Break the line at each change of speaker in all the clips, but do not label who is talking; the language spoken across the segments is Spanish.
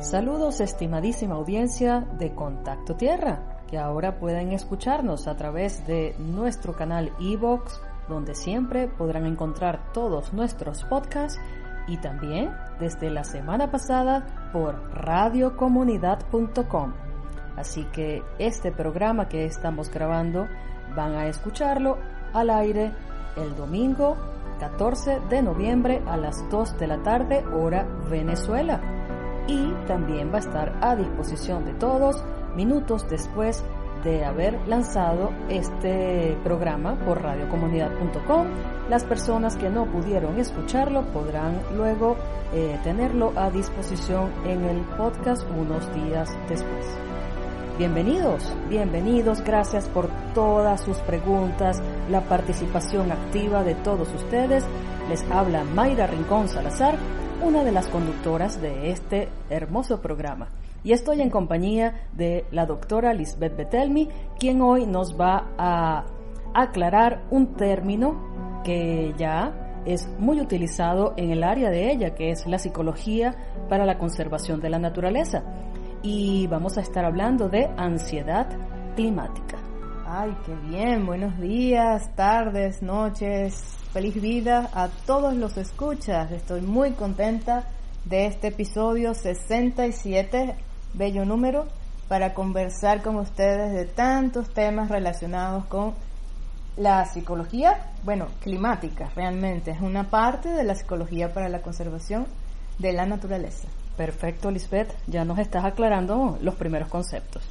Saludos estimadísima audiencia de Contacto Tierra, que ahora pueden escucharnos a través de nuestro canal Evox, donde siempre podrán encontrar todos nuestros podcasts y también desde la semana pasada por radiocomunidad.com. Así que este programa que estamos grabando van a escucharlo al aire el domingo 14 de noviembre a las 2 de la tarde hora Venezuela y también va a estar a disposición de todos minutos después de haber lanzado este programa por radiocomunidad.com. Las personas que no pudieron escucharlo podrán luego eh, tenerlo a disposición en el podcast unos días después. Bienvenidos, bienvenidos, gracias por todas sus preguntas, la participación activa de todos ustedes. Les habla Mayra Rincón Salazar una de las conductoras de este hermoso programa. Y estoy en compañía de la doctora Lisbeth Betelmi, quien hoy nos va a aclarar un término que ya es muy utilizado en el área de ella, que es la psicología para la conservación de la naturaleza. Y vamos a estar hablando de ansiedad climática.
Ay, qué bien. Buenos días, tardes, noches, Feliz vida a todos los escuchas. Estoy muy contenta de este episodio 67, bello número, para conversar con ustedes de tantos temas relacionados con la psicología, bueno, climática, realmente es una parte de la psicología para la conservación de la naturaleza.
Perfecto, Lisbeth, ya nos estás aclarando los primeros conceptos.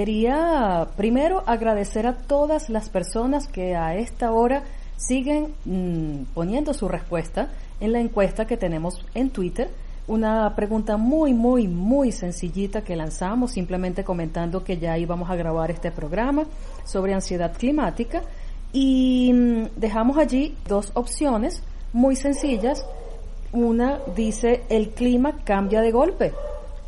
Quería primero agradecer a todas las personas que a esta hora siguen mm, poniendo su respuesta en la encuesta que tenemos en Twitter. Una pregunta muy, muy, muy sencillita que lanzamos, simplemente comentando que ya íbamos a grabar este programa sobre ansiedad climática y mm, dejamos allí dos opciones muy sencillas. Una dice el clima cambia de golpe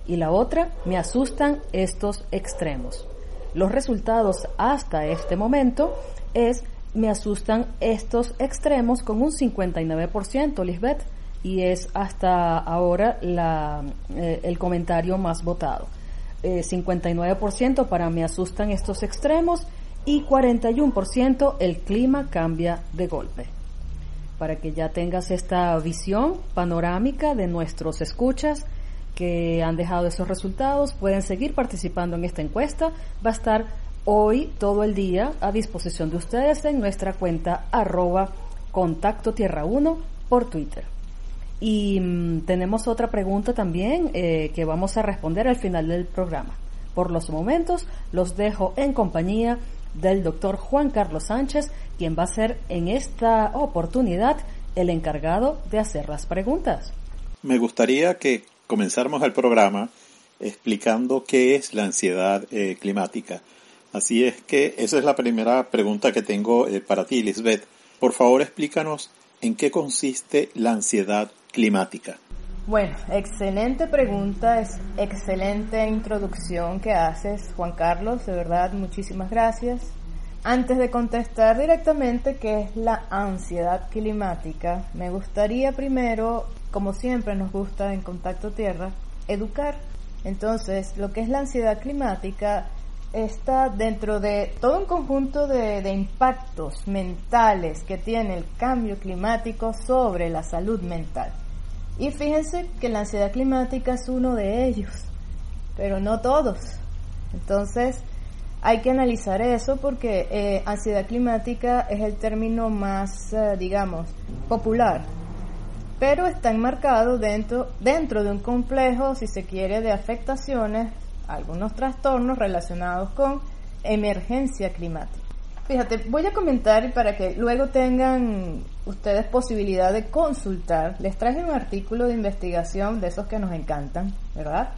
y la otra me asustan estos extremos. Los resultados hasta este momento es me asustan estos extremos con un 59%, Lisbeth, y es hasta ahora la, eh, el comentario más votado. 59% eh, para me asustan estos extremos y 41% el clima cambia de golpe. Para que ya tengas esta visión panorámica de nuestros escuchas que han dejado esos resultados, pueden seguir participando en esta encuesta. Va a estar hoy todo el día a disposición de ustedes en nuestra cuenta arroba contacto tierra 1 por Twitter. Y mm, tenemos otra pregunta también eh, que vamos a responder al final del programa. Por los momentos los dejo en compañía del doctor Juan Carlos Sánchez, quien va a ser en esta oportunidad el encargado de hacer las preguntas.
Me gustaría que comenzáramos el programa explicando qué es la ansiedad eh, climática. Así es que esa es la primera pregunta que tengo eh, para ti, Lisbeth. Por favor, explícanos en qué consiste la ansiedad climática.
Bueno, excelente pregunta, es excelente introducción que haces, Juan Carlos, de verdad, muchísimas gracias. Antes de contestar directamente qué es la ansiedad climática, me gustaría primero, como siempre nos gusta en Contacto Tierra, educar. Entonces, lo que es la ansiedad climática está dentro de todo un conjunto de, impactos mentales que tiene el cambio climático sobre la salud mental. Y fíjense que la ansiedad climática es uno de ellos, pero no todos. Entonces, hay que analizar eso porque eh, ansiedad climática es el término más, eh, digamos, popular, pero está enmarcado dentro, dentro de un complejo, si se quiere, de afectaciones algunos trastornos relacionados con emergencia climática. Fíjate, voy a comentar para que luego tengan ustedes posibilidad de consultar. Les traje un artículo de investigación de esos que nos encantan, ¿verdad?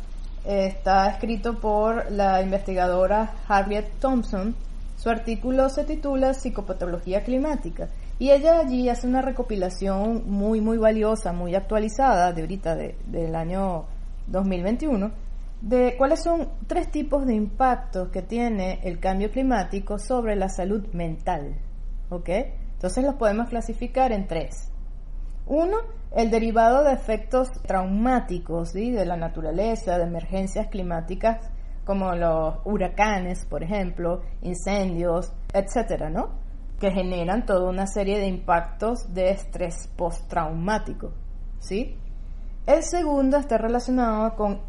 Está escrito por la investigadora Harriet Thompson. Su artículo se titula Psicopatología climática y ella allí hace una recopilación muy, muy valiosa, muy actualizada de ahorita, del año 2021, de cuáles son tres tipos de impactos que tiene el cambio climático sobre la salud mental. ¿Ok? Entonces los podemos clasificar en tres. Uno, el derivado de efectos traumáticos ¿sí? de la naturaleza, de emergencias climáticas como los huracanes, por ejemplo, incendios, etcétera, ¿no? Que generan toda una serie de impactos de estrés postraumático. ¿sí? El segundo está relacionado con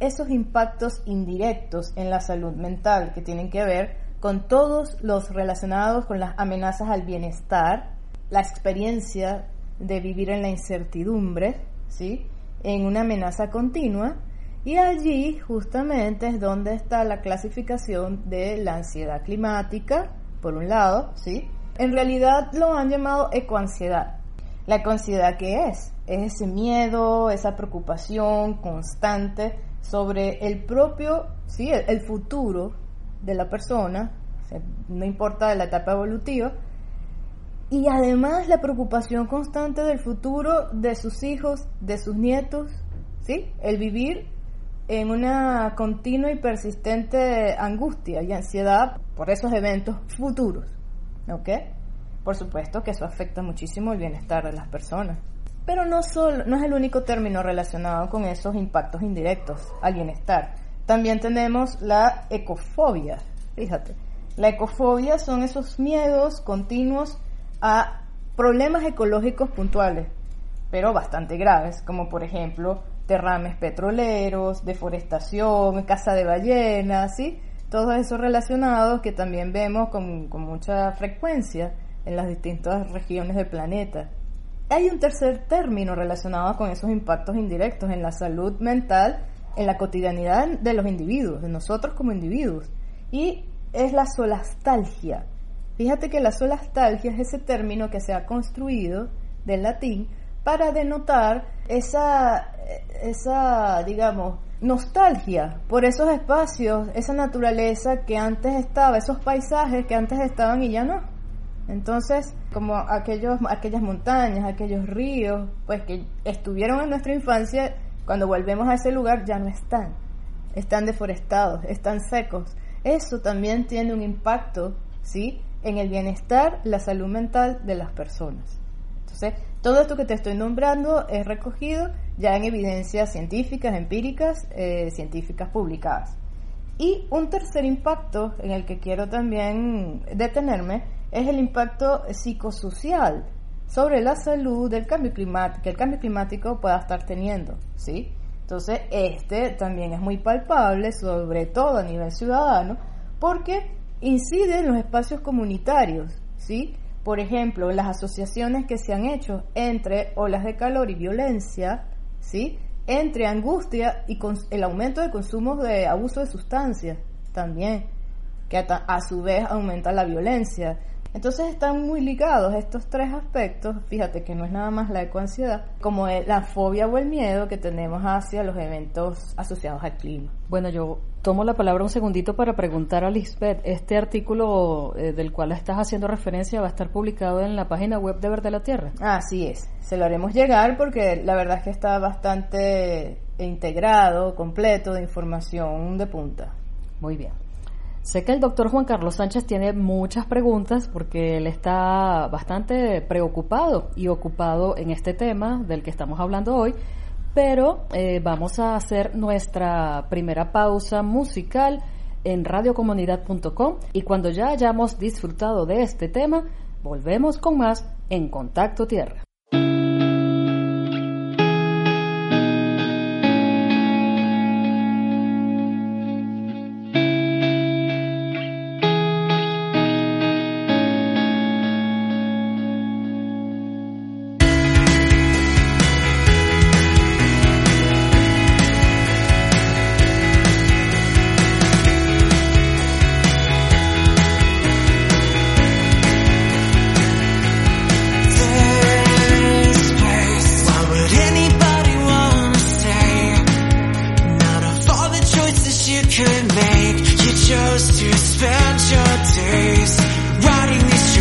esos impactos indirectos en la salud mental que tienen que ver con todos los relacionados con las amenazas al bienestar, la experiencia de vivir en la incertidumbre, ¿sí? en una amenaza continua, y allí justamente es donde está la clasificación de la ansiedad climática, por un lado, ¿sí? En realidad lo han llamado ecoansiedad. La ecoansiedad qué es? Es ese miedo, esa preocupación constante sobre el propio, sí, el, futuro de la persona, no importa la etapa evolutiva, y además la preocupación constante del futuro de sus hijos, de sus nietos, ¿sí? El vivir en una continua y persistente angustia y ansiedad por esos eventos futuros. ¿Ok? Por supuesto que eso afecta muchísimo el bienestar de las personas. Pero no, solo, no es el único término relacionado con esos impactos indirectos al bienestar. También tenemos la ecofobia. Fíjate, la ecofobia son esos miedos continuos a problemas ecológicos puntuales, pero bastante graves, como por ejemplo derrames petroleros, deforestación, caza de ballenas, ¿sí? Todos esos relacionados que también vemos con, con mucha frecuencia en las distintas regiones del planeta. Hay un tercer término relacionado con esos impactos indirectos en la salud mental, en la cotidianidad de los individuos, de nosotros como individuos, y es la solastalgia. Fíjate que la solastalgia es ese término que se ha construido del latín para denotar esa, esa, digamos, nostalgia por esos espacios, esa naturaleza que antes estaba, esos paisajes que antes estaban y ya no. Entonces, como aquellos, aquellas montañas, aquellos ríos, pues que estuvieron en nuestra infancia, cuando volvemos a ese lugar ya no están. Están deforestados, están secos. Eso también tiene un impacto, ¿sí? En el bienestar, la salud mental de las personas. Entonces, todo esto que te estoy nombrando es recogido ya en evidencias científicas, empíricas, eh, científicas publicadas. Y un tercer impacto en el que quiero también detenerme es el impacto psicosocial sobre la salud del cambio climático, que el cambio climático pueda estar teniendo, ¿sí? Entonces, este también es muy palpable, sobre todo a nivel ciudadano, porque incide en los espacios comunitarios, ¿sí? Por ejemplo, las asociaciones que se han hecho entre olas de calor y violencia, ¿sí? Entre angustia y el aumento de consumo de abuso de sustancias también, que a su vez aumenta la violencia. Entonces están muy ligados estos tres aspectos, fíjate que no es nada más la ecoansiedad, como la fobia o el miedo que tenemos hacia los eventos asociados al clima.
Bueno, yo tomo la palabra un segundito para preguntar a Lisbeth, este artículo eh, del cual estás haciendo referencia va a estar publicado en la página web de Verde la Tierra.
Así es, se lo haremos llegar porque la verdad es que está bastante integrado, completo de información de punta.
Muy bien. Sé que el doctor Juan Carlos Sánchez tiene muchas preguntas porque él está bastante preocupado y ocupado en este tema del que estamos hablando hoy, pero eh, vamos a hacer nuestra primera pausa musical en radiocomunidad.com y cuando ya hayamos disfrutado de este tema, volvemos con más en Contacto Tierra.
spend your days writing these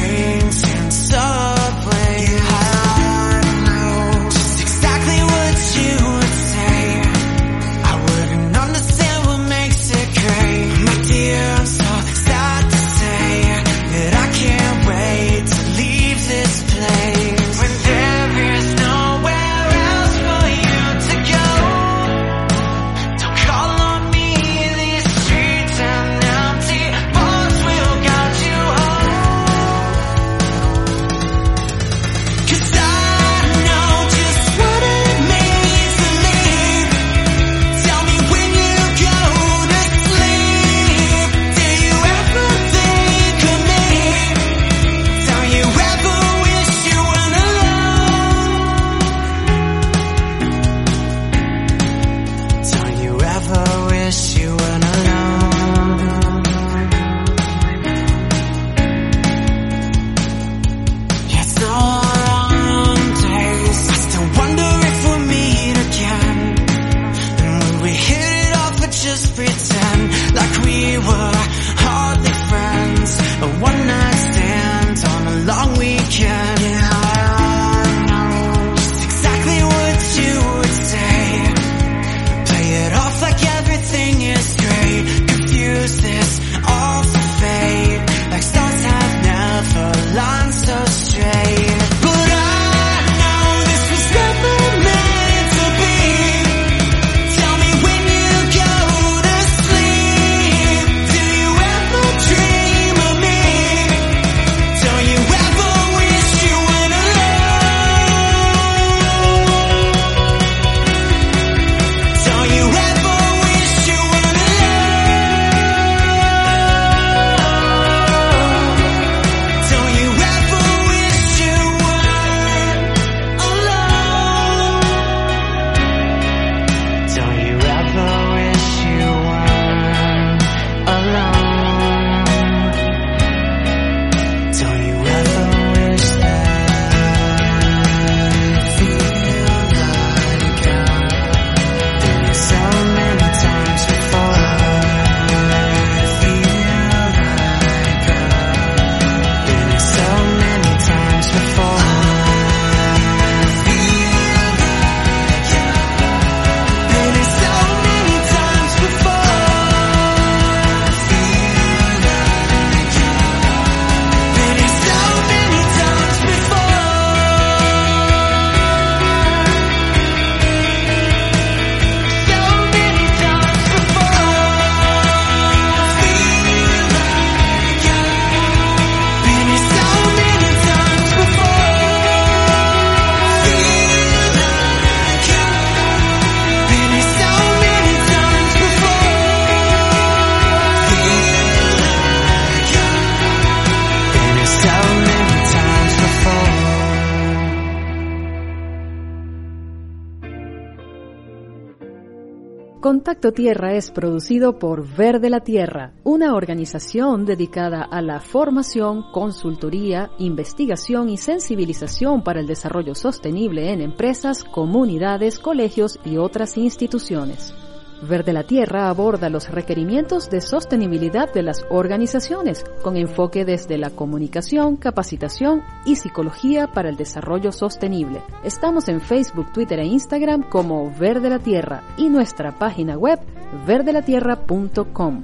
Contacto Tierra es producido por Verde la Tierra, una organización dedicada a la formación, consultoría, investigación y sensibilización para el desarrollo sostenible en empresas, comunidades, colegios y otras instituciones. Verde la Tierra aborda los requerimientos de sostenibilidad de las organizaciones con enfoque desde la comunicación, capacitación y psicología para el desarrollo sostenible. Estamos en Facebook, Twitter e Instagram como Verde la Tierra y nuestra página web verdelatierra.com.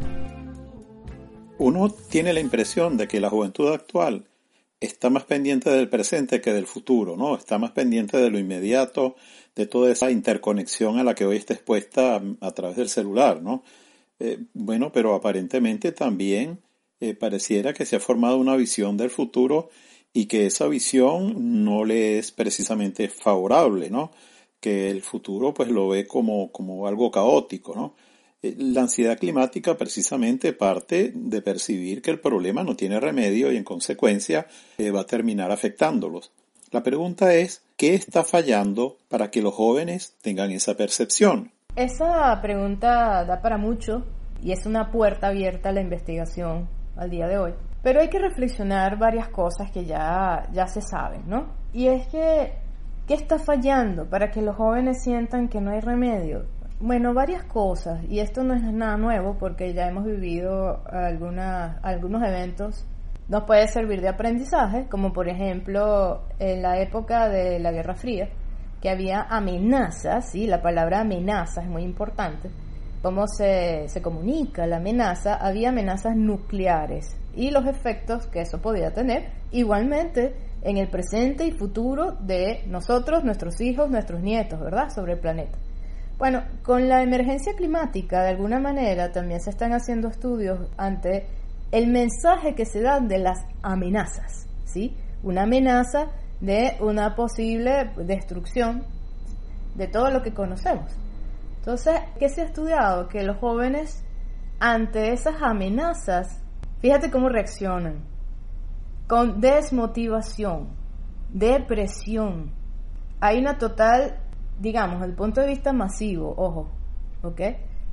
Uno tiene la impresión de que la juventud actual está más pendiente del presente que del futuro, ¿no? Está más pendiente de lo inmediato, de toda esa interconexión a la que hoy está expuesta a, través del celular, ¿no? Eh, bueno, pero aparentemente también eh, pareciera que se ha formado una visión del futuro y que esa visión no le es precisamente favorable, ¿no? Que el futuro pues lo ve como, como algo caótico, ¿no? Eh, La ansiedad climática precisamente parte de percibir que el problema no tiene remedio y en consecuencia eh, va a terminar afectándolos. La pregunta es, ¿qué está fallando para que los jóvenes tengan esa percepción?
Esa pregunta da para mucho y es una puerta abierta a la investigación al día de hoy. Pero hay que reflexionar varias cosas que ya, ya se saben, ¿no? Y es que, ¿qué está fallando para que los jóvenes sientan que no hay remedio? Bueno, varias cosas, y esto no es nada nuevo porque ya hemos vivido algunas, algunos eventos. Nos puede servir de aprendizaje, como por ejemplo en la época de la Guerra Fría, que había amenazas, ¿sí? la palabra amenaza es muy importante. Cómo se, se comunica la amenaza, había amenazas nucleares y los efectos que eso podía tener igualmente en el presente y futuro de nosotros, nuestros hijos, nuestros nietos, ¿verdad? Sobre el planeta. Bueno, con la emergencia climática, de alguna manera, también se están haciendo estudios ante el mensaje que se dan de las amenazas, ¿sí? Una amenaza de una posible destrucción de todo lo que conocemos. Entonces, ¿qué se ha estudiado? Que los jóvenes, ante esas amenazas, fíjate cómo reaccionan. Con desmotivación, depresión. Hay una total digamos, el punto de vista masivo, ojo, ¿ok?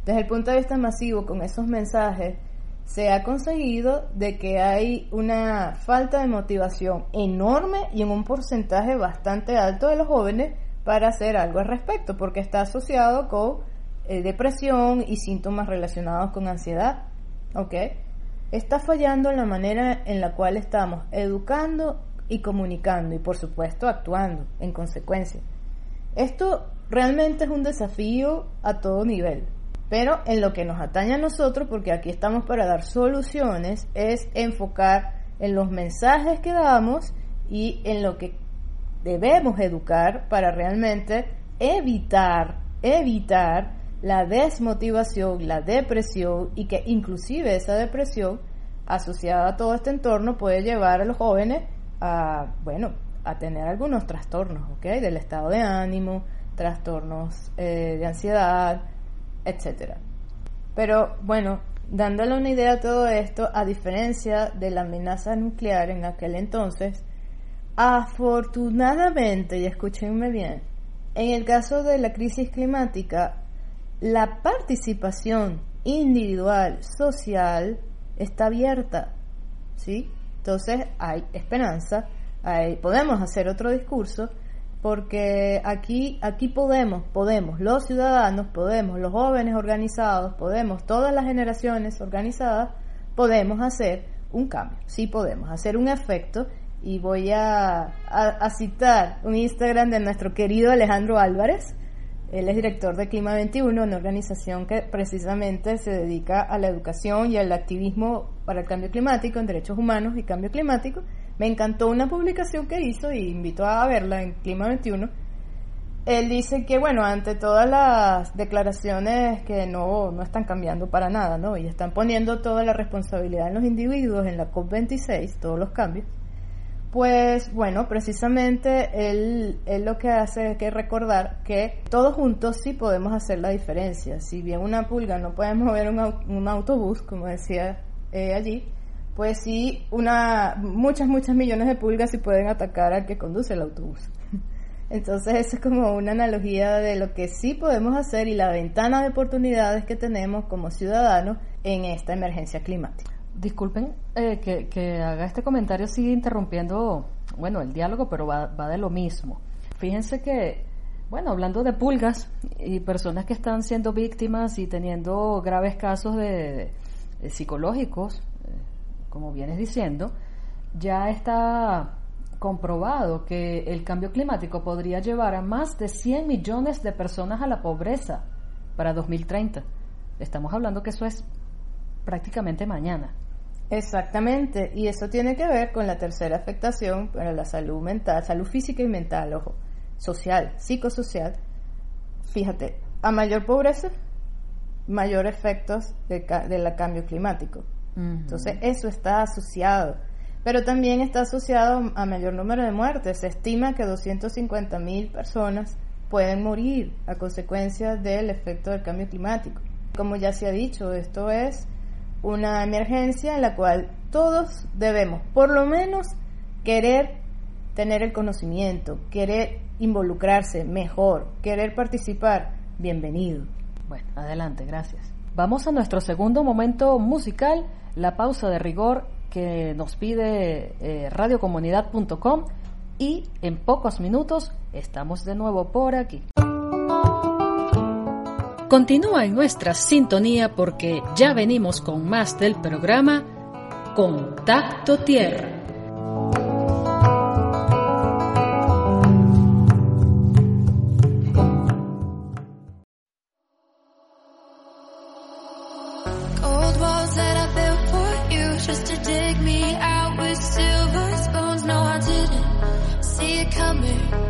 Desde el punto de vista masivo, con esos mensajes, se ha conseguido de que hay una falta de motivación enorme y en un porcentaje bastante alto de los jóvenes para hacer algo al respecto, porque está asociado con eh, depresión y síntomas relacionados con ansiedad, ¿ok? Está fallando la manera en la cual estamos educando y comunicando y por supuesto actuando en consecuencia. Esto realmente es un desafío a todo nivel. Pero en lo que nos atañe a nosotros, porque aquí estamos para dar soluciones, es enfocar en los mensajes que damos y en lo que debemos educar para realmente evitar, evitar la desmotivación, la depresión y que inclusive esa depresión asociada a todo este entorno puede llevar a los jóvenes a, bueno, a tener algunos trastornos, ¿ok? Del estado de ánimo, trastornos eh, de ansiedad, etcétera. Pero bueno, dándole una idea a todo esto, a diferencia de la amenaza nuclear en aquel entonces, afortunadamente, y escúchenme bien, en el caso de la crisis climática, la participación individual, social, está abierta, ¿sí? Entonces hay esperanza podemos hacer otro discurso porque aquí, aquí podemos, podemos, los ciudadanos podemos, los jóvenes organizados, podemos, todas las generaciones organizadas, podemos hacer un cambio, sí podemos hacer un efecto y voy a, a citar un Instagram de nuestro querido Alejandro Álvarez, él es director de Clima 21, una organización que precisamente se dedica a la educación y al activismo para el cambio climático, en derechos humanos y cambio climático. Me encantó una publicación que hizo y invito a verla en Clima 21. Él dice que, bueno, ante todas las declaraciones que no, no están cambiando para nada, ¿no? Y están poniendo toda la responsabilidad en los individuos en la COP26, todos los cambios. Pues bueno, precisamente él, él, lo que hace es que recordar que todos juntos sí podemos hacer la diferencia. Si bien una pulga no puede mover un, autobús, como decía eh, allí, pues sí, una, muchas, muchas millones de pulgas sí pueden atacar al que conduce el autobús. Entonces, eso es como una analogía de lo que sí podemos hacer y la ventana de oportunidades que tenemos como ciudadanos en esta emergencia climática.
Disculpen eh, que, haga este comentario, sigue interrumpiendo, bueno, el diálogo, pero va, va de lo mismo. Fíjense que, bueno, hablando de pulgas y personas que están siendo víctimas y teniendo graves casos de psicológicos, como vienes diciendo, ya está comprobado que el cambio climático podría llevar a más de 100 millones de personas a la pobreza para 2030. Estamos hablando que eso es prácticamente mañana.
Exactamente, y eso tiene que ver con la tercera afectación para la salud mental, salud física y mental, ojo, social, psicosocial. Fíjate, a mayor pobreza, mayor efectos del cambio climático. Entonces, eso está asociado. Pero también está asociado a mayor número de muertes. Se estima que 250 mil personas pueden morir a consecuencia del efecto del cambio climático. Como ya se ha dicho, esto es una emergencia en la cual todos debemos, por lo menos, querer tener el conocimiento, querer involucrarse mejor, querer participar. Bienvenido.
Bueno, adelante, gracias. Vamos a nuestro segundo momento musical la pausa de rigor que nos pide eh, radiocomunidad.com y en pocos minutos estamos de nuevo por aquí. Continúa en nuestra sintonía porque ya venimos con más del programa Contacto Tierra.
Coming.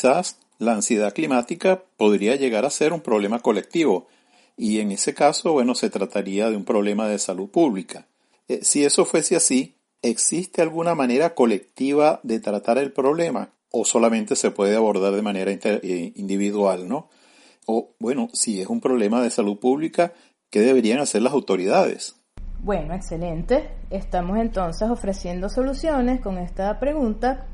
Quizás la ansiedad climática podría llegar a ser un problema colectivo y en ese caso, bueno, se trataría de un problema de salud pública. Eh, si eso fuese así, ¿existe alguna manera colectiva de tratar el problema o solamente se puede abordar de manera eh, individual, no? O bueno, si es un problema de salud pública, ¿qué deberían hacer las autoridades?
Bueno, excelente. Estamos entonces ofreciendo soluciones con esta pregunta.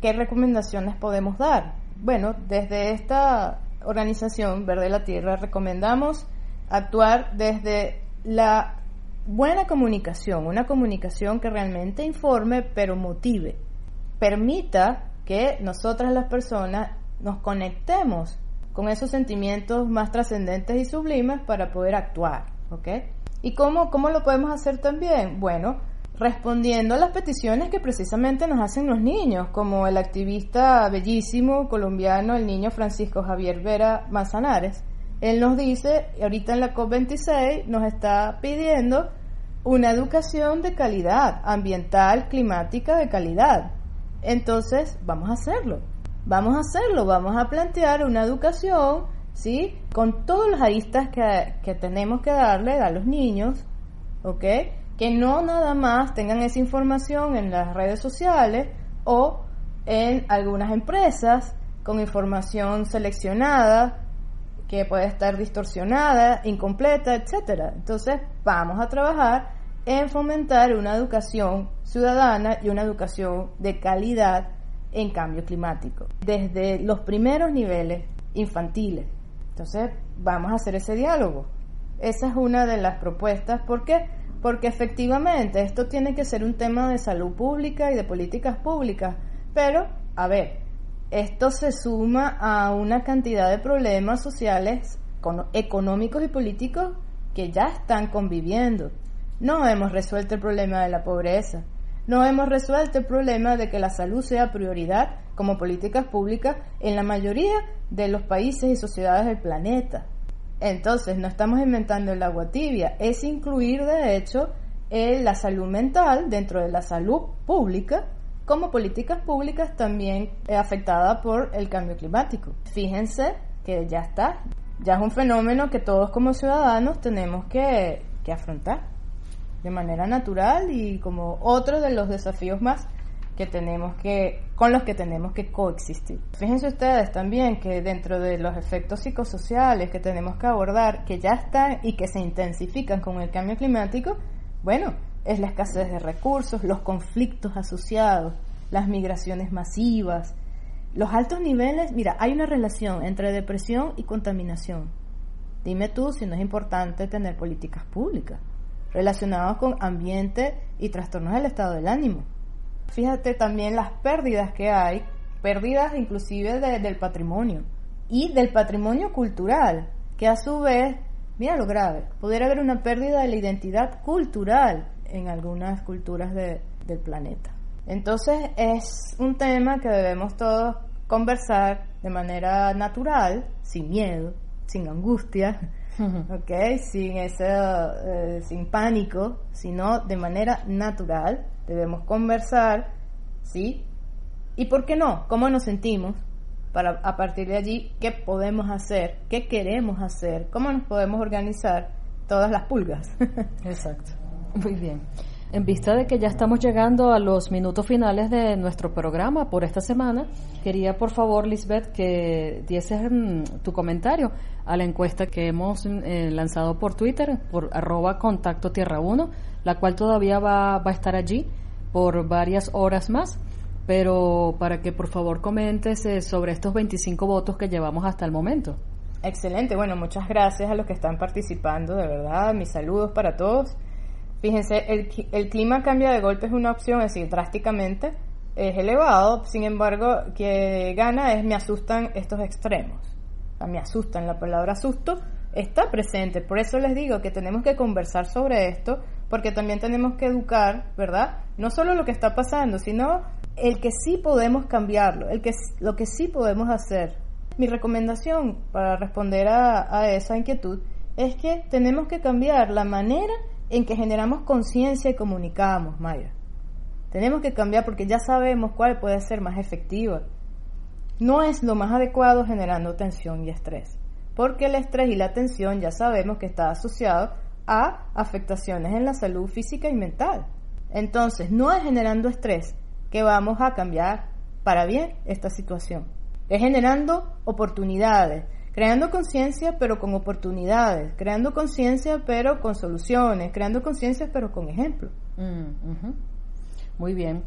¿Qué recomendaciones podemos dar? Bueno, desde esta organización Verde la Tierra recomendamos actuar desde la buena comunicación, una comunicación que realmente informe pero motive, permita que nosotras las personas nos conectemos con esos sentimientos más trascendentes y sublimes para poder actuar, ¿ok? ¿Y cómo, cómo lo podemos hacer también? Bueno, respondiendo a las peticiones que precisamente nos hacen los niños, como el activista bellísimo colombiano, el niño Francisco Javier Vera Manzanares. Él nos dice, ahorita en la COP26 nos está pidiendo una educación de calidad, ambiental, climática de calidad. Entonces, vamos a hacerlo. Vamos a hacerlo, vamos a plantear una educación, ¿sí? Con todas las aristas que, que tenemos que darle a los niños, ¿ok? Que no nada más tengan esa información en las redes sociales o en algunas empresas con información seleccionada que puede estar distorsionada, incompleta, etcétera. Entonces, vamos a trabajar en fomentar una educación ciudadana y una educación de calidad en cambio climático, desde los primeros niveles infantiles. Entonces, vamos a hacer ese diálogo. Esa es una de las propuestas. ¿Por qué? Porque efectivamente esto tiene que ser un tema de salud pública y de políticas públicas. Pero, a ver, esto se suma a una cantidad de problemas sociales económicos y políticos que ya están conviviendo. No hemos resuelto el problema de la pobreza. No hemos resuelto el problema de que la salud sea prioridad como políticas públicas en la mayoría de los países y sociedades del planeta. Entonces, no estamos inventando el agua tibia, es incluir de hecho la salud mental dentro de la salud pública como políticas públicas también eh, afectada por el cambio climático. Fíjense que ya está, ya es un fenómeno que todos como ciudadanos tenemos que, que afrontar de manera natural y como otro de los desafíos más que tenemos que con los que tenemos que coexistir. Fíjense ustedes también que dentro de los efectos psicosociales que tenemos que abordar, que ya están y que se intensifican con el cambio climático, bueno, es la escasez de recursos, los conflictos asociados, las migraciones masivas, los altos niveles, mira, hay una relación entre depresión y contaminación. Dime tú si no es importante tener políticas públicas relacionadas con ambiente y trastornos del estado del ánimo. Fíjate también las pérdidas que hay, pérdidas inclusive de- del patrimonio y del patrimonio cultural, que a su vez, mira lo grave, pudiera haber una pérdida de la identidad cultural en algunas culturas de- del planeta. Entonces es un tema que debemos todos conversar de manera natural, sin miedo, sin angustia, ¿ok? Sin ese, eh, sin pánico, sino de manera natural. Debemos conversar, ¿sí? ¿Y por qué no? ¿Cómo nos sentimos? Para a partir de allí, ¿qué podemos hacer? ¿Qué queremos hacer? ¿Cómo nos podemos organizar todas las pulgas?
Exacto. Muy bien. En vista de que ya estamos llegando a los minutos finales de nuestro programa por esta semana, quería por favor, Lisbeth, que dieses mm, tu comentario a la encuesta que hemos eh, lanzado por Twitter, por arroba contacto tierra 1, la cual todavía va, va a estar allí por varias horas más, pero para que por favor comentes eh, sobre estos 25 votos que llevamos hasta el momento.
Excelente, bueno, muchas gracias a los que están participando, de verdad, mis saludos para todos. Fíjense, el, clima cambia de golpe es una opción, es decir, drásticamente, es elevado, sin embargo, que gana es me asustan estos extremos. O sea, me asustan, la palabra susto está presente, por eso les digo que tenemos que conversar sobre esto, porque también tenemos que educar, ¿verdad? No solo lo que está pasando, sino el que sí podemos cambiarlo, el que, lo que sí podemos hacer. Mi recomendación para responder a esa inquietud es que tenemos que cambiar la manera en que generamos conciencia y comunicamos, Mayra. Tenemos que cambiar porque ya sabemos cuál puede ser más efectiva. No es lo más adecuado generando tensión y estrés, porque el estrés y la tensión ya sabemos que está asociado a afectaciones en la salud física y mental. Entonces, no es generando estrés que vamos a cambiar para bien esta situación. Es generando oportunidades, creando conciencia pero con oportunidades, creando conciencia pero con soluciones, creando conciencia pero con ejemplos.
Mm. Muy bien.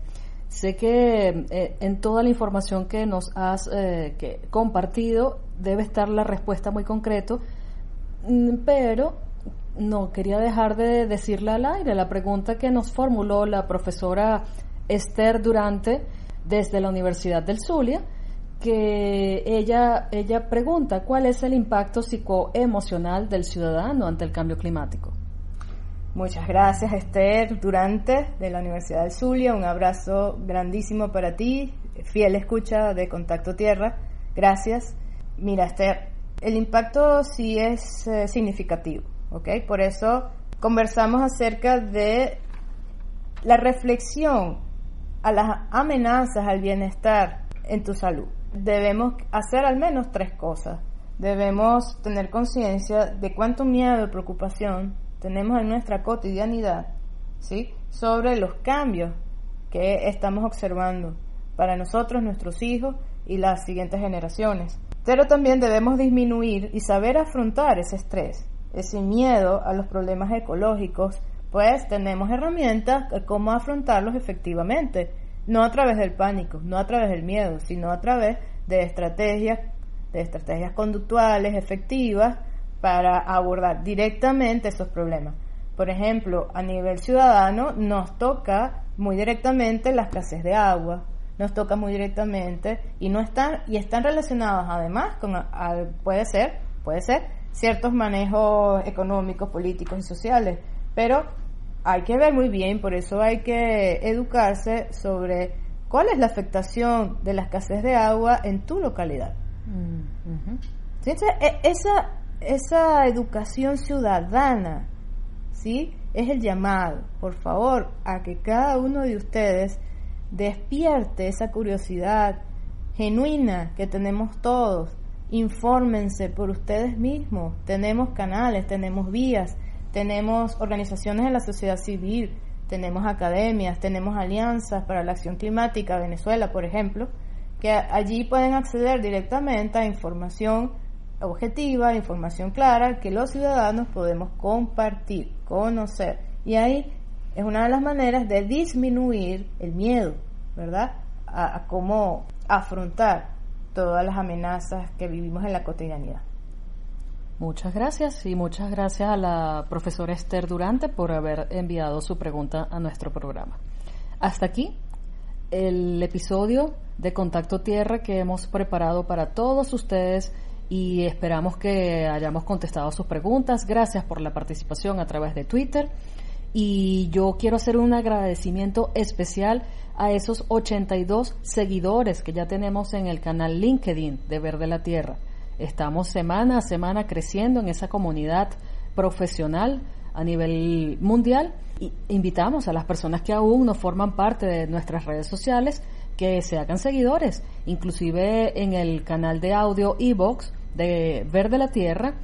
Sé que eh, en toda la información que nos has eh, que compartido debe estar la respuesta muy concreto, mm, pero no quería dejar de decirle al aire la pregunta que nos formuló la profesora Esther Durante desde la Universidad del Zulia, que ella, ella pregunta cuál es el impacto psicoemocional del ciudadano ante el cambio climático.
Muchas gracias Esther Durante de la Universidad del Zulia, un abrazo grandísimo para ti, fiel escucha de Contacto Tierra, gracias. Mira Esther, el impacto sí es eh, significativo, ¿ok? Por eso conversamos acerca de la reflexión a las amenazas al bienestar en tu salud. Debemos hacer al menos tres cosas. Debemos tener conciencia de cuánto miedo y preocupación tenemos en nuestra cotidianidad, ¿sí? Sobre los cambios que estamos observando para nosotros, nuestros hijos y las siguientes generaciones. Pero también debemos disminuir y saber afrontar ese estrés, ese miedo a los problemas ecológicos, pues tenemos herramientas de cómo afrontarlos efectivamente, no a través del pánico, no a través del miedo, sino a través de estrategias, de estrategias conductuales efectivas para abordar directamente esos problemas. Por ejemplo, a nivel ciudadano nos toca muy directamente la escasez de agua, nos toca muy directamente y no están y están relacionados además con puede ser puede ser ciertos manejos económicos, políticos y sociales. Pero hay que ver muy bien, por eso hay que educarse sobre cuál es la afectación de la escasez de agua en tu localidad. Entonces, e- esa, esa educación ciudadana, ¿sí? Es el llamado, por favor, a que cada uno de ustedes despierte esa curiosidad genuina que tenemos todos. Infórmense por ustedes mismos. Tenemos canales, tenemos vías, tenemos organizaciones de la sociedad civil, tenemos academias, tenemos alianzas para la acción climática, Venezuela, por ejemplo, que allí pueden acceder directamente a información objetiva, información clara, que los ciudadanos podemos compartir, conocer. Y ahí es una de las maneras de disminuir el miedo, ¿verdad? A, a cómo afrontar todas las amenazas que vivimos en la cotidianidad.
Muchas gracias y muchas gracias a la profesora Esther Durante por haber enviado su pregunta a nuestro programa. Hasta aquí el episodio de Contacto Tierra que hemos preparado para todos ustedes y esperamos que hayamos contestado sus preguntas. Gracias por la participación a través de Twitter y yo quiero hacer un agradecimiento especial a esos 82 seguidores que ya tenemos en el canal LinkedIn de Verde la Tierra. Estamos semana a semana creciendo en esa comunidad profesional a nivel mundial y invitamos a las personas que aún no forman parte de nuestras redes sociales que se hagan seguidores, inclusive en el canal de audio Evox de Verde la Tierra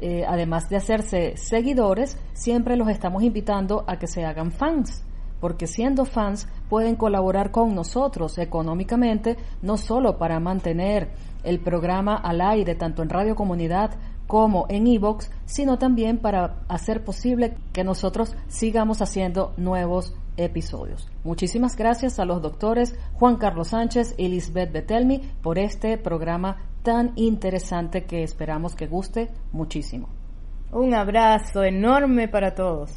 eh, además de hacerse seguidores, siempre los estamos invitando a que se hagan fans, porque siendo fans pueden colaborar con nosotros económicamente, no solo para mantener el programa al aire, tanto en Radio Comunidad como en Evox, sino también para hacer posible que nosotros sigamos haciendo nuevos episodios. Muchísimas gracias a los doctores Juan Carlos Sánchez y Lisbeth Betelmi por este programa tan interesante que esperamos que guste muchísimo.
Un abrazo enorme para todos.